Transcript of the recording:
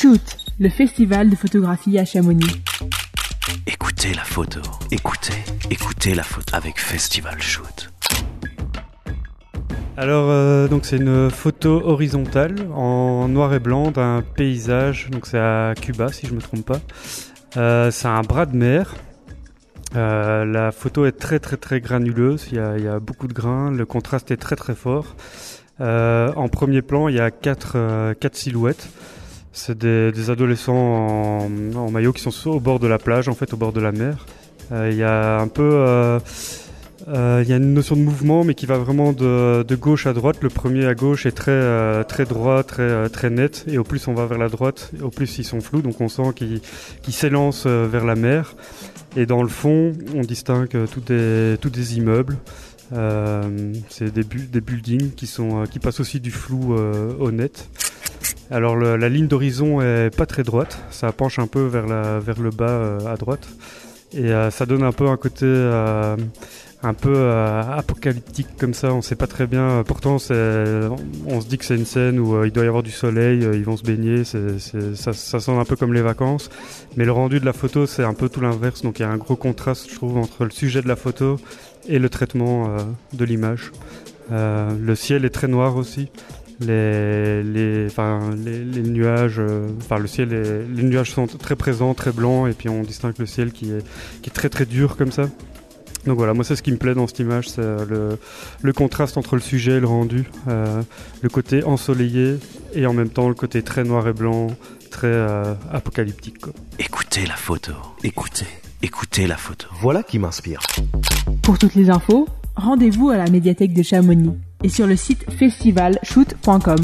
Shoot, le festival de photographie à Chamonix. Écoutez la photo. Écoutez, écoutez la photo avec Festival Shoot. Alors euh, donc c'est une photo horizontale en noir et blanc d'un paysage. Donc c'est à Cuba si je me trompe pas. Euh, c'est un bras de mer. Euh, la photo est très très très granuleuse. Il y, a, il y a beaucoup de grains. Le contraste est très très fort. Euh, en premier plan, il y a quatre, euh, quatre silhouettes. C'est des, adolescents en, maillot qui sont au bord de la plage, en fait, au bord de la mer. Euh, il y a un peu, euh, euh, il y a une notion de mouvement, mais qui va vraiment de, gauche à droite. Le premier à gauche est très, très droit, très, très net, et au plus on va vers la droite, au plus ils sont flous. Donc on sent qu'ils s'élancent vers la mer. Et dans le fond, on distingue tous des, tous des immeubles. C'est des, des buildings qui, sont, qui passent aussi du flou au net. Alors la ligne d'horizon est pas très droite, ça penche un peu vers, le bas euh, à droite. Et euh, ça donne un peu un côté euh, un peu apocalyptique comme ça, on sait pas très bien. Pourtant, on se dit que c'est une scène où il doit y avoir du soleil, ils vont se baigner, ça, ça sonne un peu comme les vacances. Mais le rendu de la photo, c'est un peu tout l'inverse, donc il y a un gros contraste, je trouve, entre le sujet de la photo et le traitement de l'image. Le ciel est très noir aussi. Les, les, enfin, les, les nuages, euh, enfin le ciel, est- les nuages sont très présents, très blancs, et puis on distingue le ciel qui est, qui est très très dur comme ça. Donc voilà, moi c'est ce qui me plaît dans cette image, c'est euh, le, le contraste entre le sujet et le rendu, euh, le côté ensoleillé et en même temps le côté très noir et blanc, très euh, apocalyptique. Quoi. Écoutez la photo. Écoutez, écoutez la photo. Voilà qui m'inspire. Pour toutes les infos, rendez-vous à la médiathèque de Chamonix et sur le site festivalshoot.com.